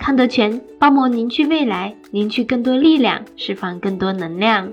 康德全包膜凝聚未来，凝聚更多力量，释放更多能量。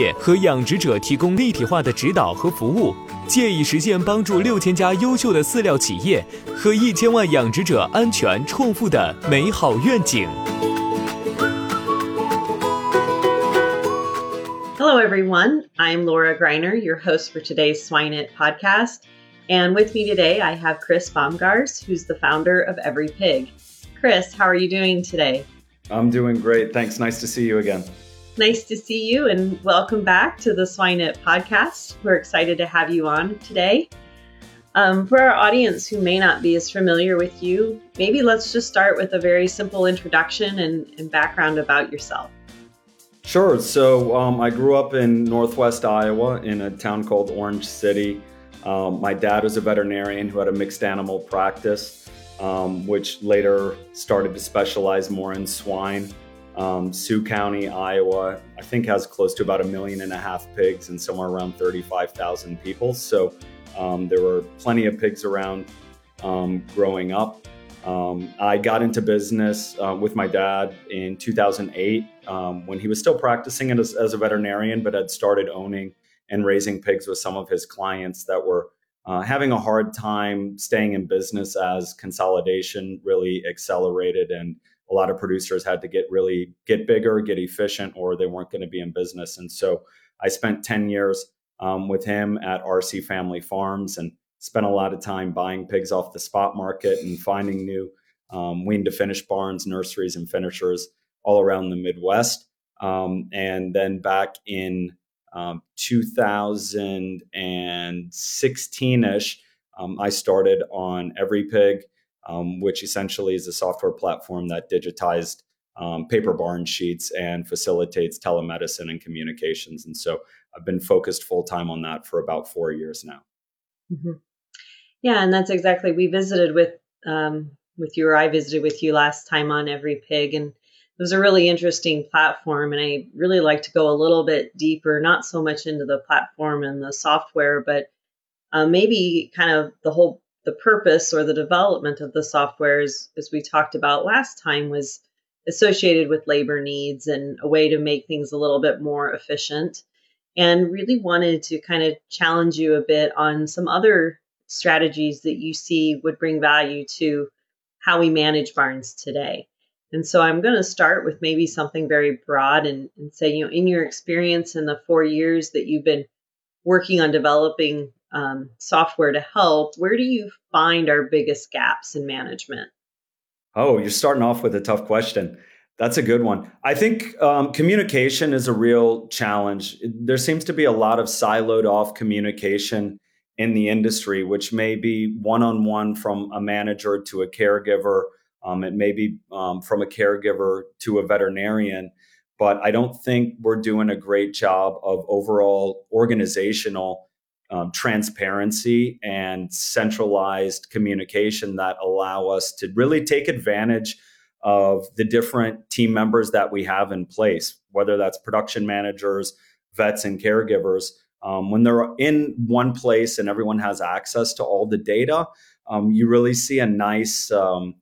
业和养殖者提供立体化的指导和服务，借以实现帮助六千家优秀的饲料企业和一千万养殖者安全创富的美好愿景。Hello, everyone. I'm Laura Greiner, your host for today's Swine It podcast. And with me today, I have Chris Bomgaars, who's the founder of Every Pig. Chris, how are you doing today? I'm doing great. Thanks. Nice to see you again. Nice to see you and welcome back to the Swine It podcast. We're excited to have you on today. Um, for our audience who may not be as familiar with you, maybe let's just start with a very simple introduction and, and background about yourself. Sure. So um, I grew up in Northwest Iowa in a town called Orange City. Um, my dad was a veterinarian who had a mixed animal practice, um, which later started to specialize more in swine. Um, Sioux County, Iowa, I think has close to about a million and a half pigs and somewhere around 35,000 people. So um, there were plenty of pigs around um, growing up. Um, I got into business uh, with my dad in 2008 um, when he was still practicing as, as, a veterinarian, but had started owning and raising pigs with some of his clients that were uh, having a hard time staying in business as consolidation really accelerated and a lot of producers had to get really get bigger, get efficient, or they weren't going to be in business. And so I spent 10 years um, with him at RC Family Farms and spent a lot of time buying pigs off the spot market and finding new um, wean to finish barns, nurseries, and finishers all around the Midwest. Um, and then back in um, 2016 ish, um, I started on Every Pig um, which essentially is a software platform that digitized um, paper barn sheets and facilitates telemedicine and communications. And so I've been focused full time on that for about four years now. Mm-hmm. Yeah, and that's exactly we visited with um, with you, or I visited with you last time on Every Pig, and it was a really interesting platform. And I really like to go a little bit deeper, not so much into the platform and the software, but uh, maybe kind of the whole the purpose or the development of the software, as, as we talked about last time, was associated with labor needs and a way to make things a little bit more efficient. And really wanted to kind of challenge you a bit on some other strategies that you see would bring value to how we manage barns today. And so I'm going to start with maybe something very broad and, and say, you know, in your experience in the four years that you've been working on developing um, software to help, where do you find our biggest gaps in management? Oh, you're starting off with a tough question. That's a good one. I think um, communication is a real challenge. There seems to be a lot of siloed off communication in the industry, which may be one on one from a manager to a caregiver. Um, it may be um, from a caregiver to a veterinarian. But I don't think we're doing a great job of overall organizational um, transparency and centralized communication that allow us to really take advantage of the different team members that we have in place, whether that's production managers, vets, and caregivers. Um, when they're in one place and everyone has access to all the data, um, you really see a nice um,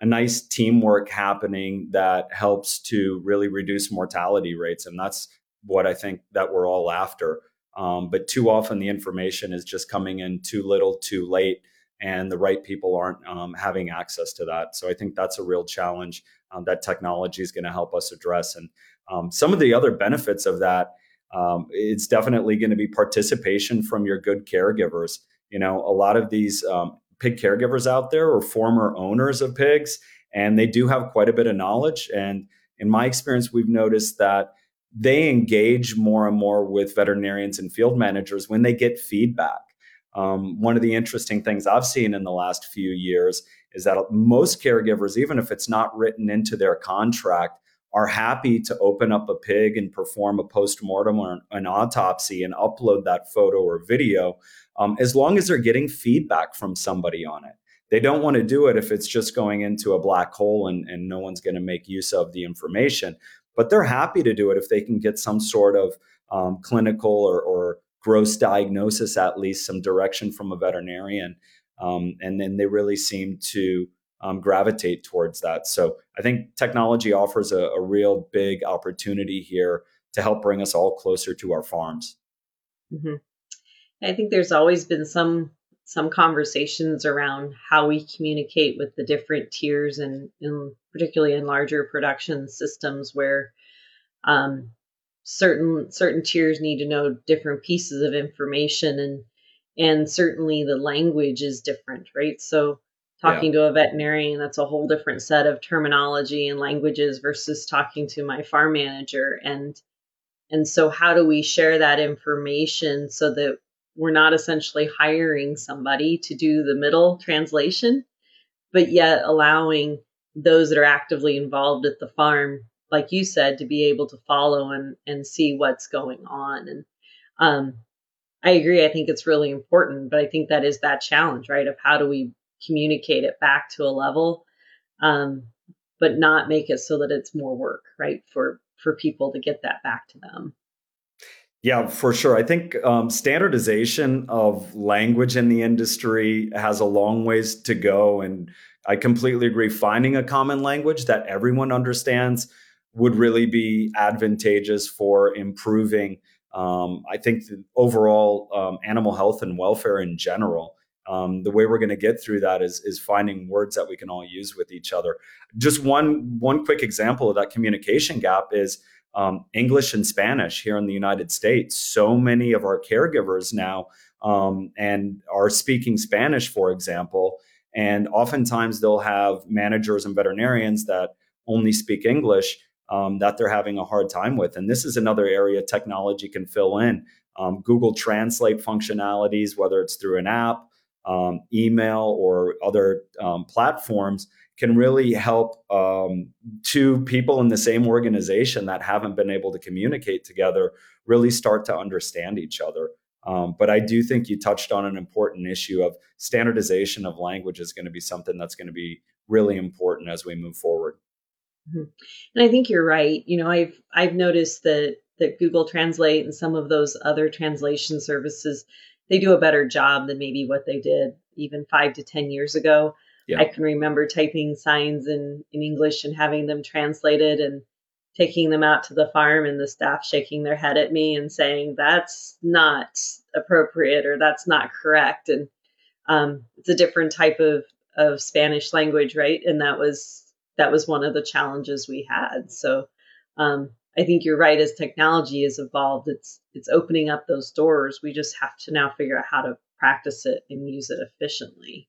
a nice teamwork happening that helps to really reduce mortality rates, and that's what I think that we're all after. Um, but too often the information is just coming in too little, too late, and the right people aren't um, having access to that. So I think that's a real challenge um, that technology is going to help us address. And um, some of the other benefits of that, um, it's definitely going to be participation from your good caregivers. You know, a lot of these um, pig caregivers out there are former owners of pigs, and they do have quite a bit of knowledge. And in my experience, we've noticed that they engage more and more with veterinarians and field managers when they get feedback. Um, one of the interesting things I've seen in the last few years is that most caregivers, even if it's not written into their contract, are happy to open up a pig and perform a post-mortem or an autopsy and upload that photo or video um, as long as they're getting feedback from somebody on it. They don't want to do it if it's just going into a black hole and, and no one's going to make use of the information. But they're happy to do it if they can get some sort of um, clinical or, or, gross diagnosis, at least some direction from a veterinarian. Um, and then they really seem to um, gravitate towards that. So I think technology offers a, a, real big opportunity here to help bring us all closer to our farms. Mm-hmm. I think there's always been some some conversations around how we communicate with the different tiers and, and particularly in larger production systems where um, certain certain tiers need to know different pieces of information and and certainly the language is different right so talking yeah. to a veterinarian that's a whole different set of terminology and languages versus talking to my farm manager and and so how do we share that information so that we're not essentially hiring somebody to do the middle translation, but yet allowing those that are actively involved at the farm, like you said, to be able to follow and, and see what's going on. And um, I agree. I think it's really important, but I think that is that challenge, right? Of how do we communicate it back to a level, um, but not make it so that it's more work, right? For for people to get that back to them. Yeah, for sure. I think um, standardization of language in the industry has a long ways to go. And I completely agree. Finding a common language that everyone understands would really be advantageous for improving, um, I think, the overall um, animal health and welfare in general. Um, the way we're going to get through that is is finding words that we can all use with each other. Just one one quick example of that communication gap is um, English and Spanish here in the United States. So many of our caregivers now um, and are speaking Spanish, for example. And oftentimes they'll have managers and veterinarians that only speak English um, that they're having a hard time with. And this is another area technology can fill in. Um, Google Translate functionalities, whether it's through an app, um, email, or other um, platforms, can really help um, two people in the same organization that haven't been able to communicate together really start to understand each other. Um, but I do think you touched on an important issue of standardization of language is going to be something that's going to be really important as we move forward. Mm-hmm. And I think you're right. You know, I've I've noticed that that Google Translate and some of those other translation services they do a better job than maybe what they did even five to ten years ago. Yeah. I can remember typing signs in, in English and having them translated and taking them out to the farm and the staff shaking their head at me and saying that's not appropriate or that's not correct. And um, it's a different type of, of Spanish language, right? And that was that was one of the challenges we had. So um, I think you're right. As technology has evolved, it's it's opening up those doors. We just have to now figure out how to practice it and use it efficiently.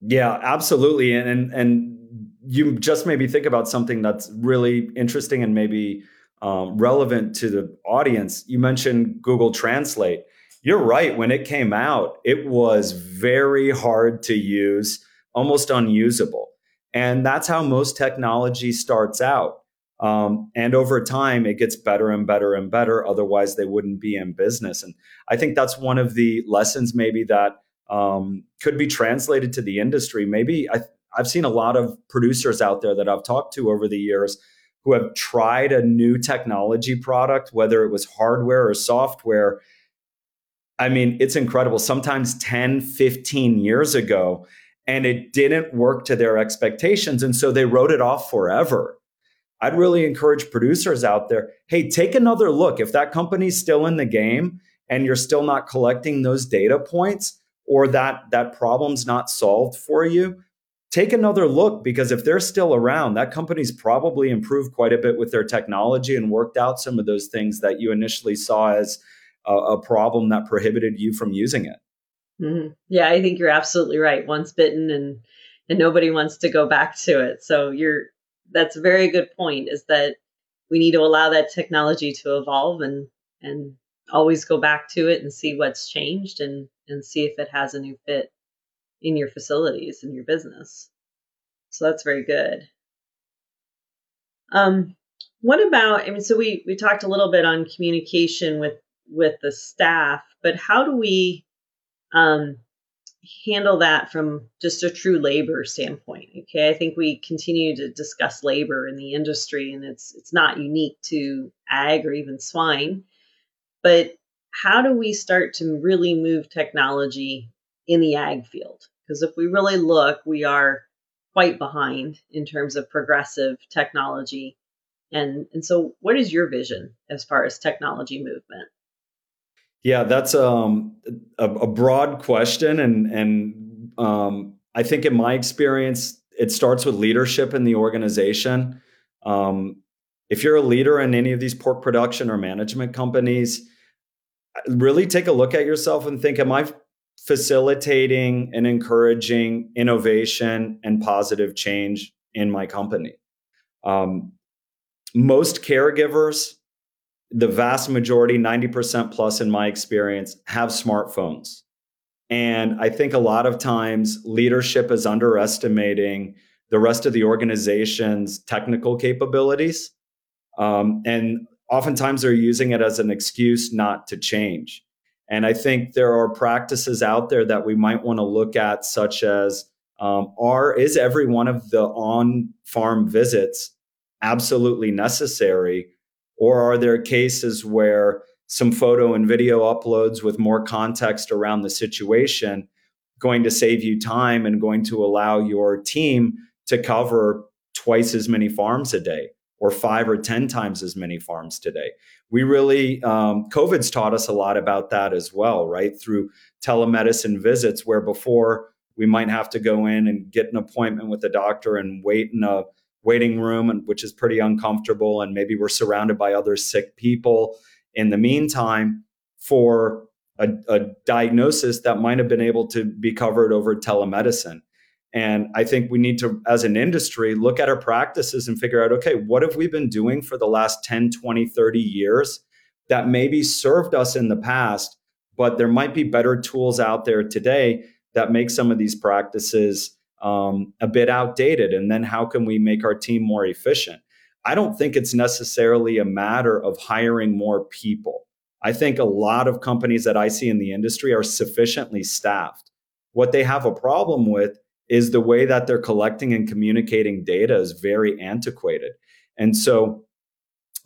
Yeah, absolutely. And, and and you just maybe think about something that's really interesting and maybe um, relevant to the audience. You mentioned Google Translate. You're right. When it came out, it was very hard to use, almost unusable. And that's how most technology starts out. Um, and over time, it gets better and better and better. Otherwise, they wouldn't be in business. And I think that's one of the lessons maybe that um, could be translated to the industry. Maybe I, I've seen a lot of producers out there that I've talked to over the years who have tried a new technology product, whether it was hardware or software. I mean, it's incredible. Sometimes 10, 15 years ago, and it didn't work to their expectations. And so they wrote it off forever. I'd really encourage producers out there hey, take another look. If that company's still in the game and you're still not collecting those data points or that, that problem's not solved for you, take another look because if they're still around, that company's probably improved quite a bit with their technology and worked out some of those things that you initially saw as a, a problem that prohibited you from using it. Mm-hmm. Yeah, I think you're absolutely right. Once bitten and and nobody wants to go back to it. So you're that's a very good point is that we need to allow that technology to evolve and and always go back to it and see what's changed and and see if it has a new fit in your facilities in your business. So that's very good. Um, what about? I mean, so we we talked a little bit on communication with with the staff, but how do we um, handle that from just a true labor standpoint? Okay, I think we continue to discuss labor in the industry, and it's it's not unique to ag or even swine, but how do we start to really move technology in the ag field. Because if we really look, we are quite behind in terms of progressive technology. And, and so, what is your vision as far as technology movement? Yeah, that's um, a, a broad question, and and um, I think in my experience, it starts with leadership in the organization. Um, if you're a leader in any of these pork production or management companies, really take a look at yourself and think: Am I facilitating and encouraging innovation and positive change in my company. Um, most caregivers, the vast majority, 90% plus in my experience, have smartphones. And I think a lot of times leadership is underestimating the rest of the organization's technical capabilities. Um, and oftentimes they're using it as an excuse not to change. And I think there are practices out there that we might want to look at, such as um, are is every one of the on farm visits absolutely necessary, or are there cases where some photo and video uploads with more context around the situation going to save you time and going to allow your team to cover twice as many farms a day? Or five or 10 times as many farms today. We really, um, COVID's taught us a lot about that as well, right? Through telemedicine visits, where before we might have to go in and get an appointment with a doctor and wait in a waiting room, and, which is pretty uncomfortable. And maybe we're surrounded by other sick people in the meantime for a, a diagnosis that might have been able to be covered over telemedicine. And I think we need to, as an industry, look at our practices and figure out okay, what have we been doing for the last 10, 20, 30 years that maybe served us in the past, but there might be better tools out there today that make some of these practices um, a bit outdated. And then how can we make our team more efficient? I don't think it's necessarily a matter of hiring more people. I think a lot of companies that I see in the industry are sufficiently staffed. What they have a problem with is the way that they're collecting and communicating data is very antiquated. And so,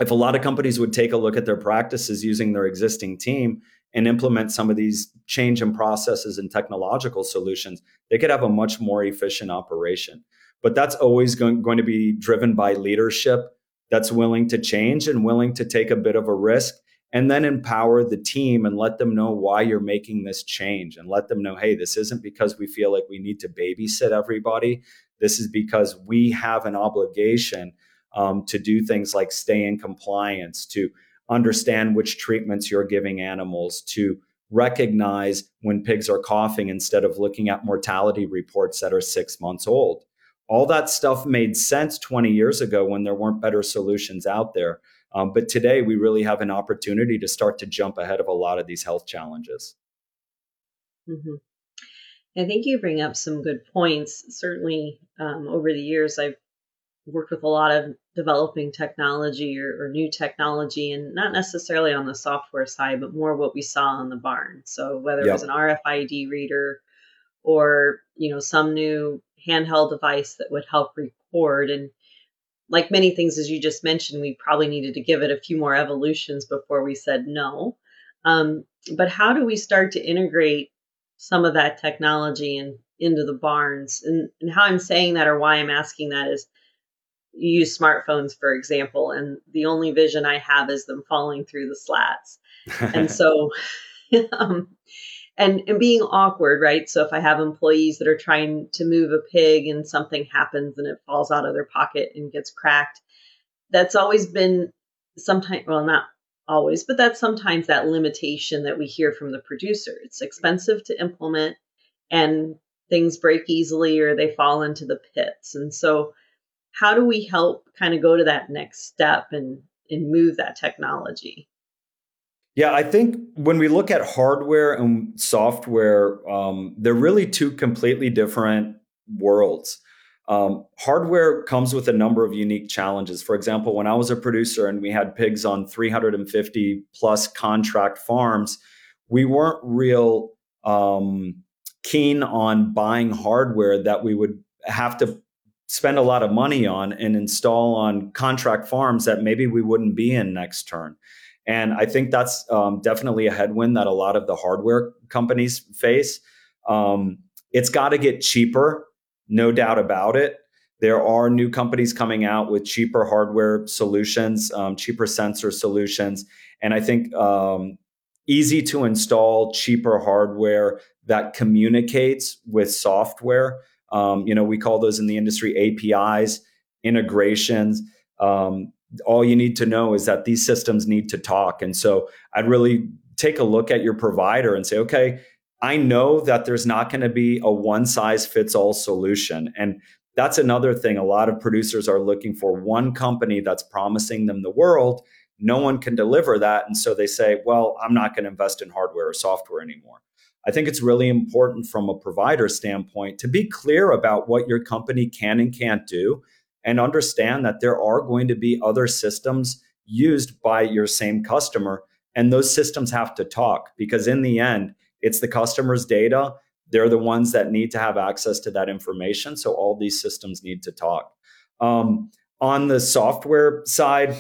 if a lot of companies would take a look at their practices using their existing team and implement some of these change in processes and technological solutions, they could have a much more efficient operation. But that's always going, going to be driven by leadership that's willing to change and willing to take a bit of a risk and then empower the team and let them know why you're making this change and let them know hey this isn't because we feel like we need to babysit everybody. This is because we have an obligation um, to do things like stay in compliance to understand which treatments you're giving animals to recognize when pigs are coughing instead of looking at mortality reports that are six months old. All that stuff made sense 20 years ago when there weren't better solutions out there um, but today, we really have an opportunity to start to jump ahead of a lot of these health challenges. Mm-hmm. I think you bring up some good points. Certainly, um, over the years, I've worked with a lot of developing technology or, or, new technology, and not necessarily on the software side, but more what we saw on the barn. So whether yep. it was an RFID reader or you know some new handheld device that would help record and like many things as you just mentioned we probably needed to give it a few more evolutions before we said no. Um, but how do we start to integrate some of that technology and into the barns? And, and how i'm saying that or why i'm asking that is you use smartphones for example and the only vision i have is them falling through the slats. And so um, and and being awkward right? So if i have employees that are trying to move a pig and something happens and it falls out of their pocket and gets cracked that's always been sometimes well not always but that's sometimes that limitation that we hear from the producer. It's expensive to implement and things break easily or they fall into the pits. And so how do we help kind of go to that next step and and move that technology yeah, I think when we look at hardware and software, um, they're really two completely different worlds. Um, hardware comes with a number of unique challenges. For example, when I was a producer and we had pigs on 350 plus contract farms, we weren't real um, keen on buying hardware that we would have to spend a lot of money on and install on contract farms that maybe we wouldn't be in next turn. And I think that's um, definitely a headwind that a lot of the hardware companies face. Um, it's got to get cheaper, no doubt about it. There are new companies coming out with cheaper hardware solutions, um, cheaper sensor solutions. And I think um, easy to install, cheaper hardware that communicates with software. Um, you know, we call those in the industry APIs, integrations. Um, all you need to know is that these systems need to talk. And so I'd really take a look at your provider and say, okay, I know that there's not going to be a one size fits all solution. And that's another thing. A lot of producers are looking for one company that's promising them the world. No one can deliver that. And so they say, well, I'm not going to invest in hardware or software anymore. I think it's really important from a provider standpoint to be clear about what your company can and can't do and understand that there are going to be other systems used by your same customer. And those systems have to talk because, in the end, it's the customer's data. They're the ones that need to have access to that information. So, all these systems need to talk. Um, on the software side,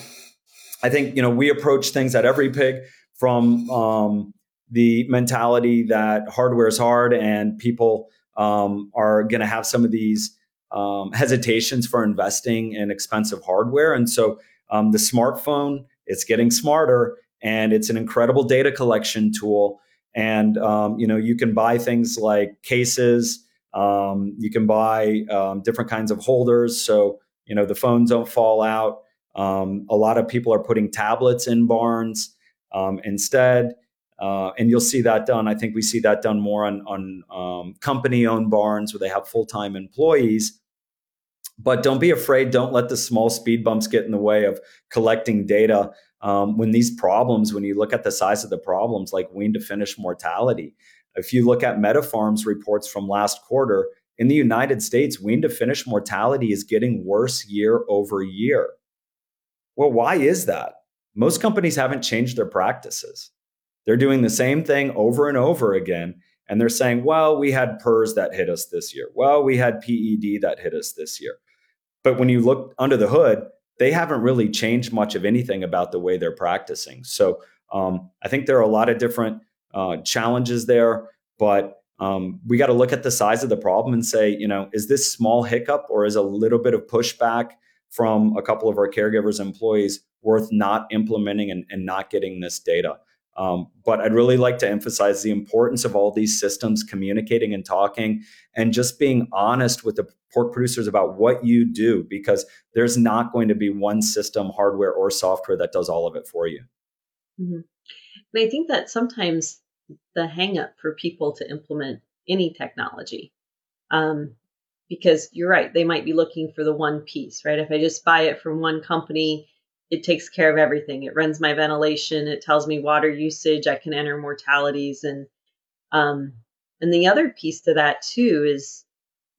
I think you know we approach things at every pig from um, the mentality that hardware is hard and people um, are going to have some of these um, hesitations for investing in expensive hardware. And so um, the smartphone, it's getting smarter and it's an incredible data collection tool. And um, you know, you can buy things like cases. Um, you can buy um, different kinds of holders, so you know the phones don't fall out. Um, a lot of people are putting tablets in barns instead. Uh, and you'll see that done. I think we see that done more on, on um, company owned barns where they have full time employees. But don't be afraid. Don't let the small speed bumps get in the way of collecting data. Um, when these problems, when you look at the size of the problems, like wean to finish mortality, if you look at MetaFarms' reports from last quarter, in the United States, wean to finish mortality is getting worse year over year. Well, why is that? Most companies haven't changed their practices. They're doing the same thing over and over again. And they're saying, well, we had PRRS that hit us this year. Well, we had PED that hit us this year. But when you look under the hood, they haven't really changed much of anything about the way they're practicing. So um, I think there are a lot of different uh, challenges there, but um, we got to look at the size of the problem and say, you know, is this small hiccup or is a little bit of pushback from a couple of our caregivers employees worth not implementing and, and not getting this data? Um, but I'd really like to emphasize the importance of all these systems communicating and talking and just being honest with the pork producers about what you do because there's not going to be one system, hardware or software that does all of it for you. Mm-hmm. And I think that sometimes the hangup for people to implement any technology, um, because you're right, they might be looking for the one piece, right? If I just buy it from one company, it takes care of everything. It runs my ventilation. It tells me water usage. I can enter mortalities and um, and the other piece to that too is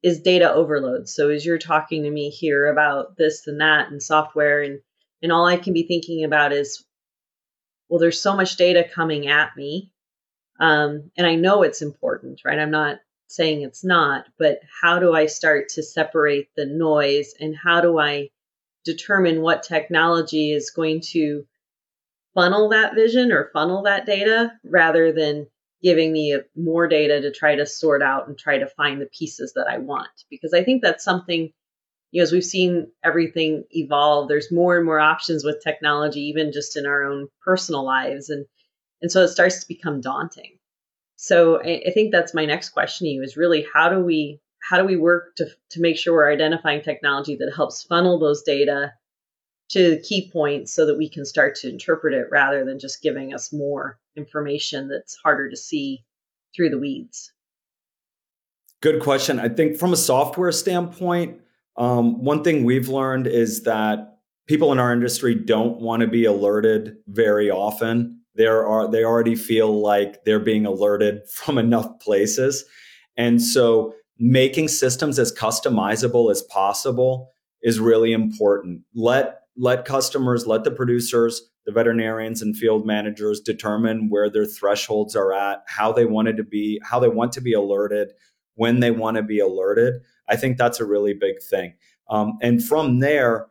is data overload. So as you're talking to me here about this and that and software and and all I can be thinking about is well there's so much data coming at me. Um, and I know it's important, right? I'm not saying it's not, but how do I start to separate the noise and how do I determine what technology is going to funnel that vision or funnel that data rather than giving me more data to try to sort out and try to find the pieces that I want. Because I think that's something, you know, as we've seen everything evolve, there's more and more options with technology, even just in our own personal lives. And, and so it starts to become daunting. So I, I think that's my next question to you is really how do we how do we work to, to make sure we're identifying technology that helps funnel those data to key points so that we can start to interpret it rather than just giving us more information that's harder to see through the weeds? Good question. I think from a software standpoint, um, one thing we've learned is that people in our industry don't want to be alerted very often. There are they already feel like they're being alerted from enough places, and so making systems as customizable as possible is really important. Let let customers, let the producers, the veterinarians and field managers determine where their thresholds are at, how they wanted to be, how they want to be alerted, when they want to be alerted. I think that's a really big thing. Um, and from there,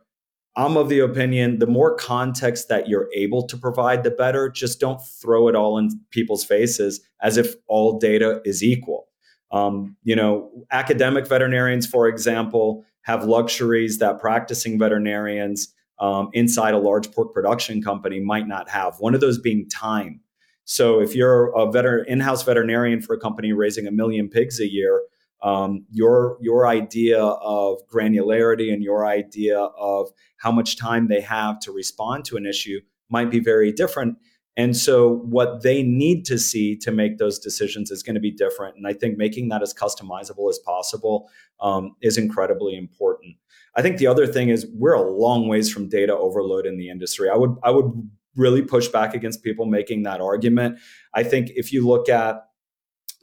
I'm of the opinion the more context that you're able to provide, the better. Just don't throw it all in people's faces as if all data is equal. Um, you know, academic veterinarians, for example, have luxuries that practicing veterinarians um, inside a large pork production company might not have. One of those being time. So if you're a veter- in-house veterinarian for a company raising a million pigs a year, um, your your idea of granularity and your idea of how much time they have to respond to an issue might be very different. And so, what they need to see to make those decisions is going to be different. And I think making that as customizable as possible um, is incredibly important. I think the other thing is we're a long ways from data overload in the industry. I would I would really push back against people making that argument. I think if you look at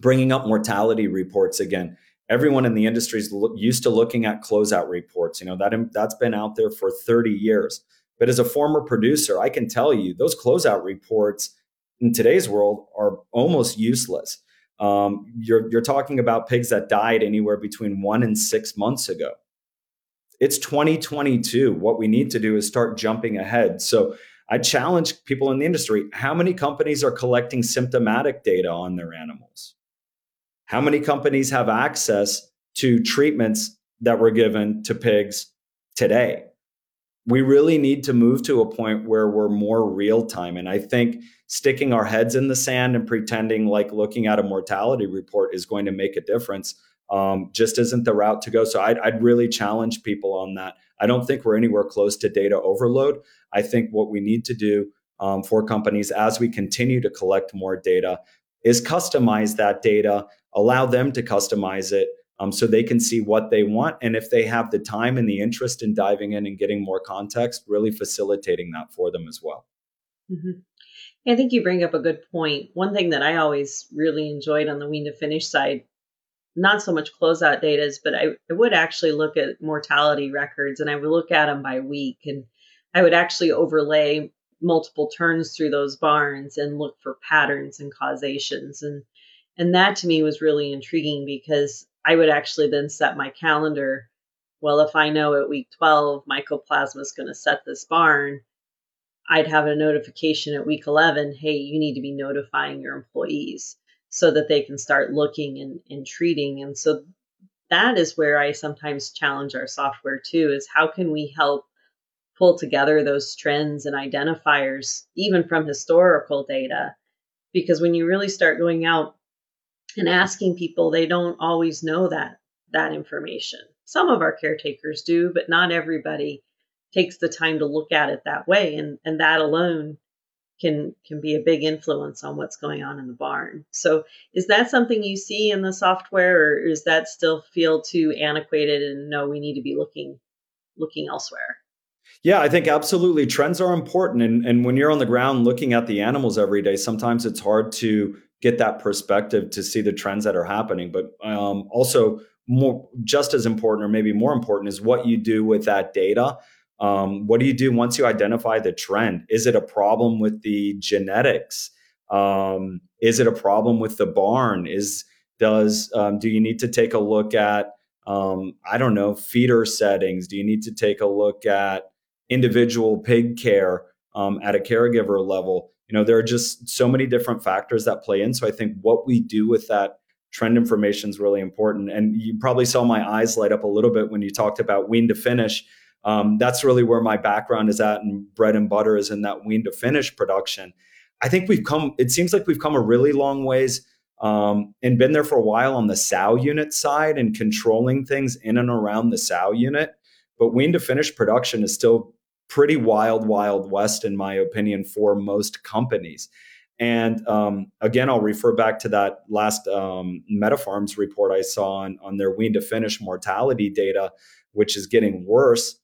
bringing up mortality reports again, everyone in the industry is lo- used to looking at closeout reports. You know that that's been out there for 30 years. But as a former producer, I can tell you those closeout reports in today's world are almost useless. Um, you're, you're talking about pigs that died anywhere between one and six months ago. It's 2022. What we need to do is start jumping ahead. So I challenge people in the industry how many companies are collecting symptomatic data on their animals? How many companies have access to treatments that were given to pigs today? We really need to move to a point where we're more real time. And I think sticking our heads in the sand and pretending like looking at a mortality report is going to make a difference um, just isn't the route to go. So I'd, I'd really challenge people on that. I don't think we're anywhere close to data overload. I think what we need to do um, for companies as we continue to collect more data is customize that data, allow them to customize it um, so they can see what they want. And if they have the time and the interest in diving in and getting more context, really facilitating that for them as well. Mm-hmm. I think you bring up a good point. One thing that I always really enjoyed on the wean to finish side not so much closeout data, but I, I would actually look at mortality records and I would look at them by week and I would actually overlay multiple turns through those barns and look for patterns and causations and and that to me was really intriguing because I would actually then set my calendar well if I know at week 12 mycoplasma is going to set this barn I'd have a notification at week 11 hey you need to be notifying your employees so that they can start looking and, and treating. And so that is where I sometimes challenge our software too is how can we help pull together those trends and identifiers, even from historical data? Because when you really start going out and asking people, they don't always know that that information. Some of our caretakers do, but not everybody takes the time to look at it that way. And, and that alone can can be a big influence on what's going on in the barn. So is that something you see in the software or is that still feel too antiquated and no we need to be looking looking elsewhere? Yeah, I think absolutely trends are important and and when you're on the ground looking at the animals every day sometimes it's hard to get that perspective to see the trends that are happening. But um, also more just as important or maybe more important is what you do with that data. Um, what do you do once you identify the trend? Is it a problem with the genetics? Um, is it a problem with the barn? Is does um, do you need to take a look at um, i don't know feeder settings? Do you need to take a look at individual pig care um, at a caregiver level you know there are just so many different factors that play in so i think what we do with that trend information is really important. And you probably saw my eyes light up a little bit when you talked about wean to finish. Um, that's really where my background is at, and bread and butter is in that wean to finish production. I think we've come. It seems like we've come a really long ways um, and been there for a while on the sow unit side and controlling things in and around the sow unit. But wean to finish production is still pretty wild, wild west, in my opinion, for most companies. And um, again, I'll refer back to that last um, MetaFarms report I saw on, on their wean to finish mortality data, which is getting worse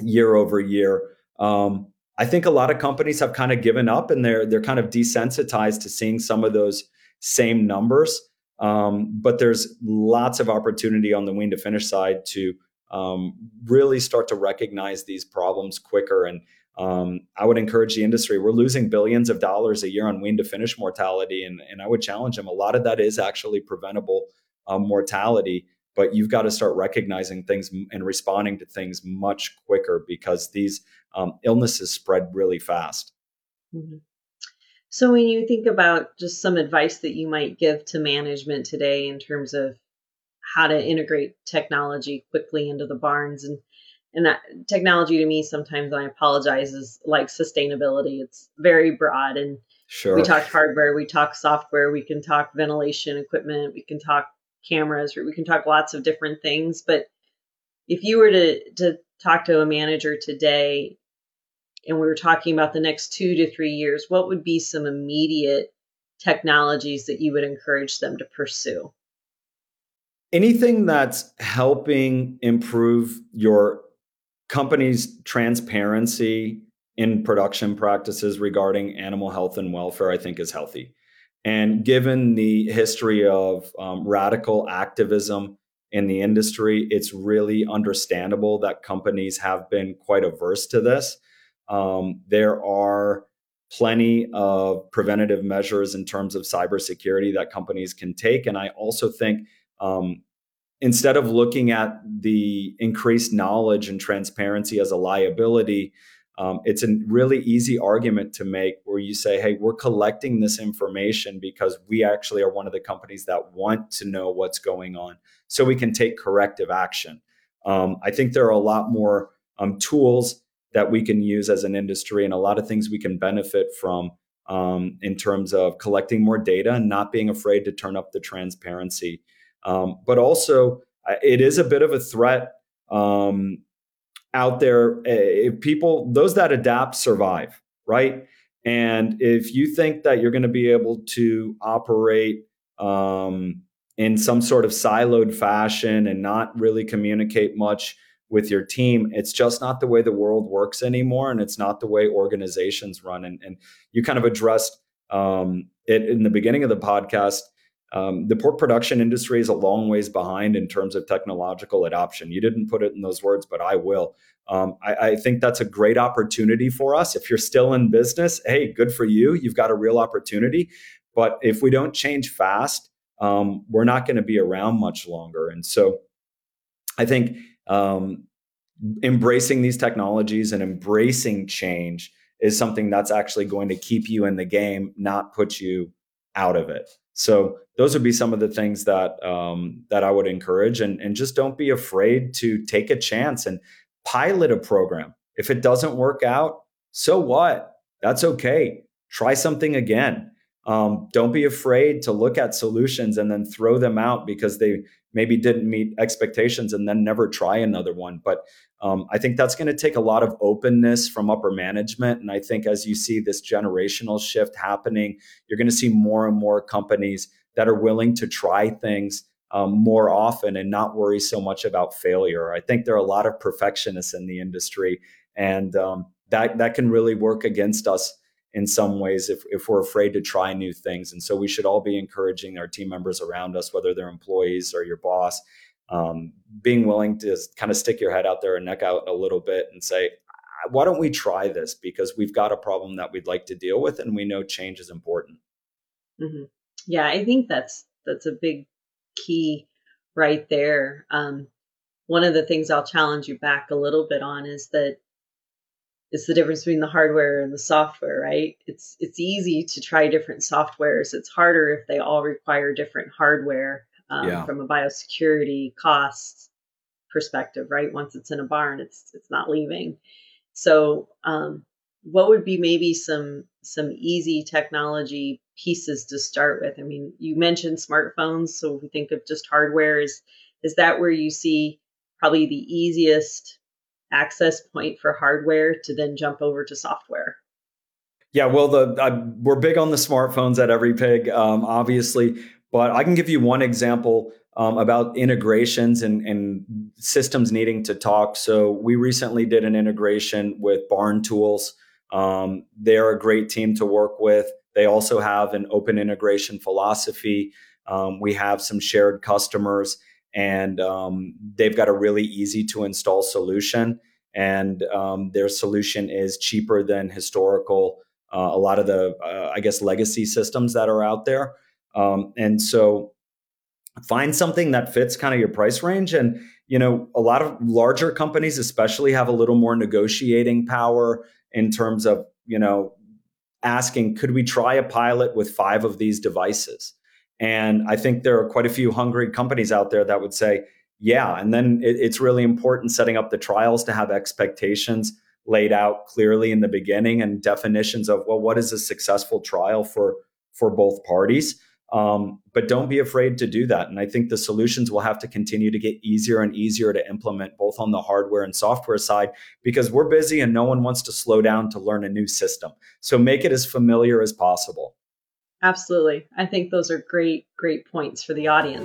year over year. Um, I think a lot of companies have kind of given up and they're they're kind of desensitized to seeing some of those same numbers. Um, but there's lots of opportunity on the wean to finish side to um, really start to recognize these problems quicker and um, I would encourage the industry. We're losing billions of dollars a year on wean to finish mortality, and, and I would challenge them. A lot of that is actually preventable um, mortality, but you've got to start recognizing things and responding to things much quicker because these um, illnesses spread really fast. Mm-hmm. So, when you think about just some advice that you might give to management today in terms of how to integrate technology quickly into the barns and and that technology to me sometimes I apologize is like sustainability. It's very broad and sure. we talk hardware, we talk software, we can talk ventilation equipment, we can talk cameras, we can talk lots of different things. But if you were to to talk to a manager today and we were talking about the next two to three years, what would be some immediate technologies that you would encourage them to pursue? Anything that's helping improve your company's transparency in production practices regarding animal health and welfare, I think, is healthy. And given the history of um, radical activism in the industry, it's really understandable that companies have been quite averse to this. Um, there are plenty of preventative measures in terms of cybersecurity that companies can take. And I also think um, instead of looking at the increased knowledge and transparency as a liability, um, it's a really easy argument to make where you say, hey, we're collecting this information because we actually are one of the companies that want to know what's going on so we can take corrective action. Um, I think there are a lot more um, tools that we can use as an industry and a lot of things we can benefit from um, in terms of collecting more data and not being afraid to turn up the transparency. Um, but also, it is a bit of a threat um, out there. Eh, if people, those that adapt, survive, right? And if you think that you're going to be able to operate um, in some sort of siloed fashion and not really communicate much with your team, it's just not the way the world works anymore. And it's not the way organizations run. And, and you kind of addressed um, it in the beginning of the podcast um, the pork production industry is a long ways behind in terms of technological adoption. You didn't put it in those words, but I will. Um, I, I, think that's a great opportunity for us. If you're still in business, hey, good for you. You've got a real opportunity. But if we don't change fast, um, we're not going to be around much longer. And so I think um, embracing these technologies and embracing change is something that's actually going to keep you in the game, not put you out of it. So those would be some of the things that um, that I would encourage, and and just don't be afraid to take a chance and pilot a program. If it doesn't work out, so what? That's okay. Try something again. Um, don't be afraid to look at solutions and then throw them out because they maybe didn't meet expectations and then never try another one. But um, I think that's going to take a lot of openness from upper management. And I think as you see this generational shift happening, you're going to see more and more companies that are willing to try things um, more often and not worry so much about failure. I think there are a lot of perfectionists in the industry, and um, that that can really work against us in some ways if, if we're afraid to try new things. And so we should all be encouraging our team members around us, whether they're employees or your boss, um, being willing to kind of stick your head out there and neck out a little bit and say, why don't we try this? Because we've got a problem that we'd like to deal with, and we know change is important. Mm-hmm. Yeah, I think that's that's a big key right there. Um, one of the things I'll challenge you back a little bit on is that it's the difference between the hardware and the software, right? It's it's easy to try different softwares. It's harder if they all require different hardware um, yeah. from a biosecurity cost perspective, right? Once it's in a barn, it's it's not leaving. So, um, what would be maybe some some easy technology pieces to start with? I mean, you mentioned smartphones, so if we think of just hardware, is is that where you see probably the easiest access point for hardware to then jump over to software? Yeah, well, the uh, we're big on the smartphones at Every Pig, um, obviously, but I can give you one example um, about integrations and, and, systems needing to talk. So we recently did an integration with Barn Tools. Um, they're a great team to work with. They also have an open integration philosophy. Um, we have some shared customers, and um, they've got a really easy to install solution. And um, their solution is cheaper than historical, uh, a lot of the, uh, I guess, legacy systems that are out there. Um, and so find something that fits kind of your price range. And, you know, a lot of larger companies, especially, have a little more negotiating power in terms of, you know, asking, could we try a pilot with five of these devices? And I think there are quite a few hungry companies out there that would say, yeah. And then it, it's really important setting up the trials to have expectations laid out clearly in the beginning and definitions of, well, what is a successful trial for for both parties? Um, but don't be afraid to do that. And I think the solutions will have to continue to get easier and easier to implement, both on the hardware and software side, because we're busy and no one wants to slow down to learn a new system. So make it as familiar as possible. Absolutely. I think those are great, great points for the audience.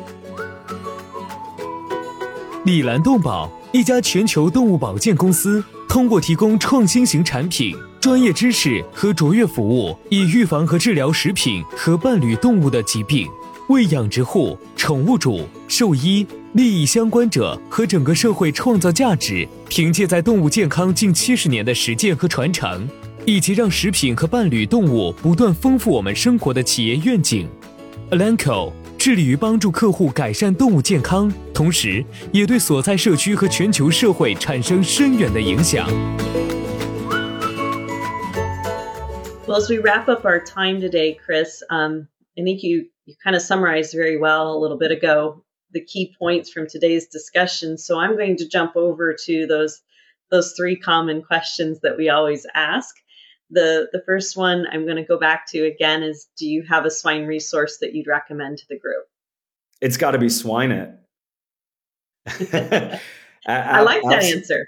李兰动保，一家全球动物保健公司，通过提供创新型产品。专业知识和卓越服务，以预防和治疗食品和伴侣动物的疾病，为养殖户、宠物主、兽医、利益相关者和整个社会创造价值。凭借在动物健康近七十年的实践和传承，以及让食品和伴侣动物不断丰富我们生活的企业愿景，Alanco 致力于帮助客户改善动物健康，同时也对所在社区和全球社会产生深远的影响。Well, as we wrap up our time today, Chris, um, I think you, you kind of summarized very well a little bit ago the key points from today's discussion. So I'm going to jump over to those those three common questions that we always ask. The the first one I'm going to go back to again is do you have a swine resource that you'd recommend to the group? It's got to be Swine It. I like that answer.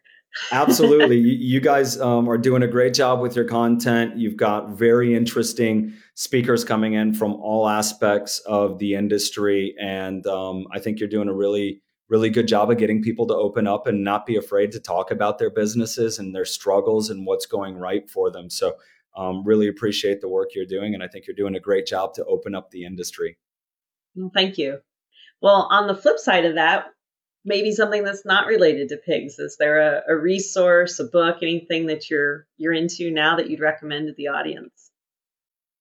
Absolutely. you guys um, are doing a great job with your content. You've got very interesting speakers coming in from all aspects of the industry. And um, I think you're doing a really, really good job of getting people to open up and not be afraid to talk about their businesses and their struggles and what's going right for them. So, um, really appreciate the work you're doing. And I think you're doing a great job to open up the industry. Well, thank you. Well, on the flip side of that, maybe something that's not related to pigs is there a, a, resource a book anything that you're you're into now that you'd recommend to the audience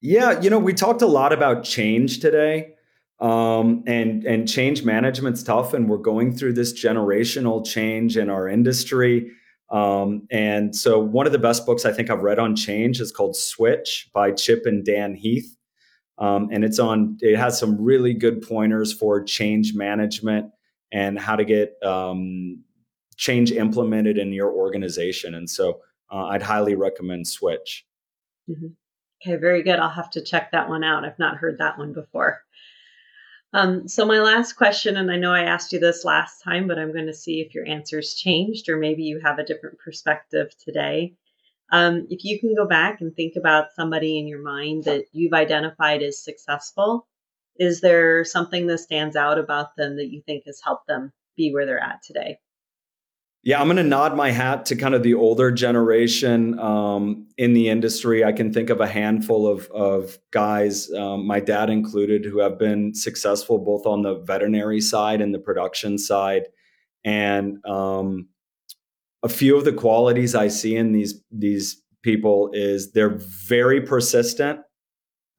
yeah you know we talked a lot about change today um, and and change management's tough and we're going through this generational change in our industry um, and so one of the best books i think i've read on change is called switch by chip and dan heath um, and it's on it has some really good pointers for change management and how to get um, change implemented in your organization. And so uh, I'd highly recommend Switch. Mm-hmm. Okay, very good. I'll have to check that one out. I've not heard that one before. Um, so, my last question, and I know I asked you this last time, but I'm going to see if your answers changed or maybe you have a different perspective today. Um, if you can go back and think about somebody in your mind that you've identified as successful is there something that stands out about them that you think has helped them be where they're at today? Yeah, I'm going to nod my hat to kind of the older generation um, in the industry. I can think of a handful of, of guys, um, my dad included, who have been successful both on the veterinary side and the production side. And um, a few of the qualities I see in these these people is they're very persistent.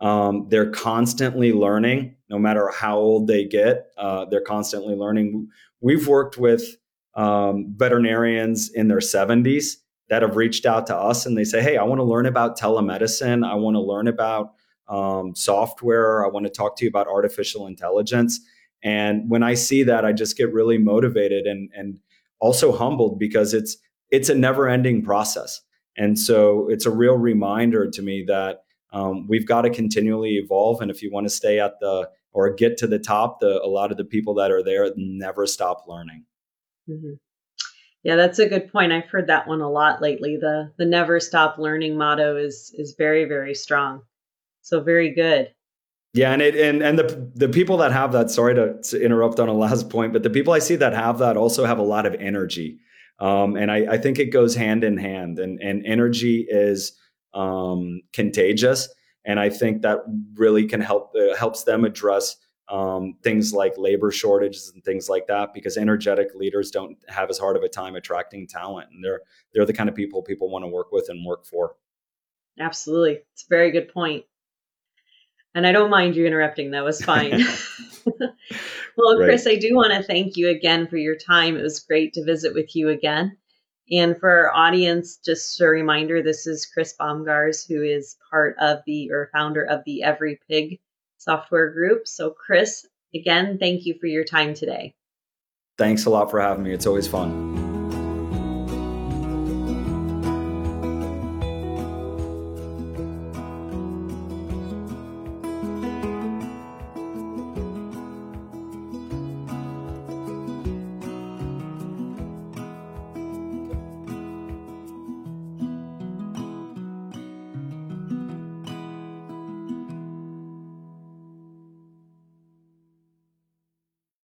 Um, they're constantly learning, no matter how old they get. Uh, they're constantly learning. We've worked with um, veterinarians in their 70s that have reached out to us and they say, Hey, I want to learn about telemedicine. I want to learn about um, software. I want to talk to you about artificial intelligence. And when I see that, I just get really motivated and, and also humbled because it's, it's a never ending process. And so it's a real reminder to me that um, we've got to continually evolve. And if you want to stay at the or get to the top, the, a lot of the people that are there never stop learning. Mm-hmm. Yeah, that's a good point. I've heard that one a lot lately. The the never stop learning motto is is very very strong. So very good. Yeah, and it and and the the people that have that. Sorry to, to interrupt on a last point, but the people I see that have that also have a lot of energy, um, and I, I think it goes hand in hand. And and energy is um, contagious, and I think that really can help uh, helps them address um, things like labor shortages and things like that because energetic leaders don't have as hard of a time attracting talent and they're they're the kind of people people want to work with and work for. Absolutely. It's a very good point. And i don't mind you interrupting. That was fine. Well right. chris i do want to thank you again for your time. It was great to visit with you again. And for our audience just a reminder this is chris Bomgaars who is part of the or founder of the every pig software group. So, Chris, again, thank you for your time today. Thanks a lot for having me. It's always fun.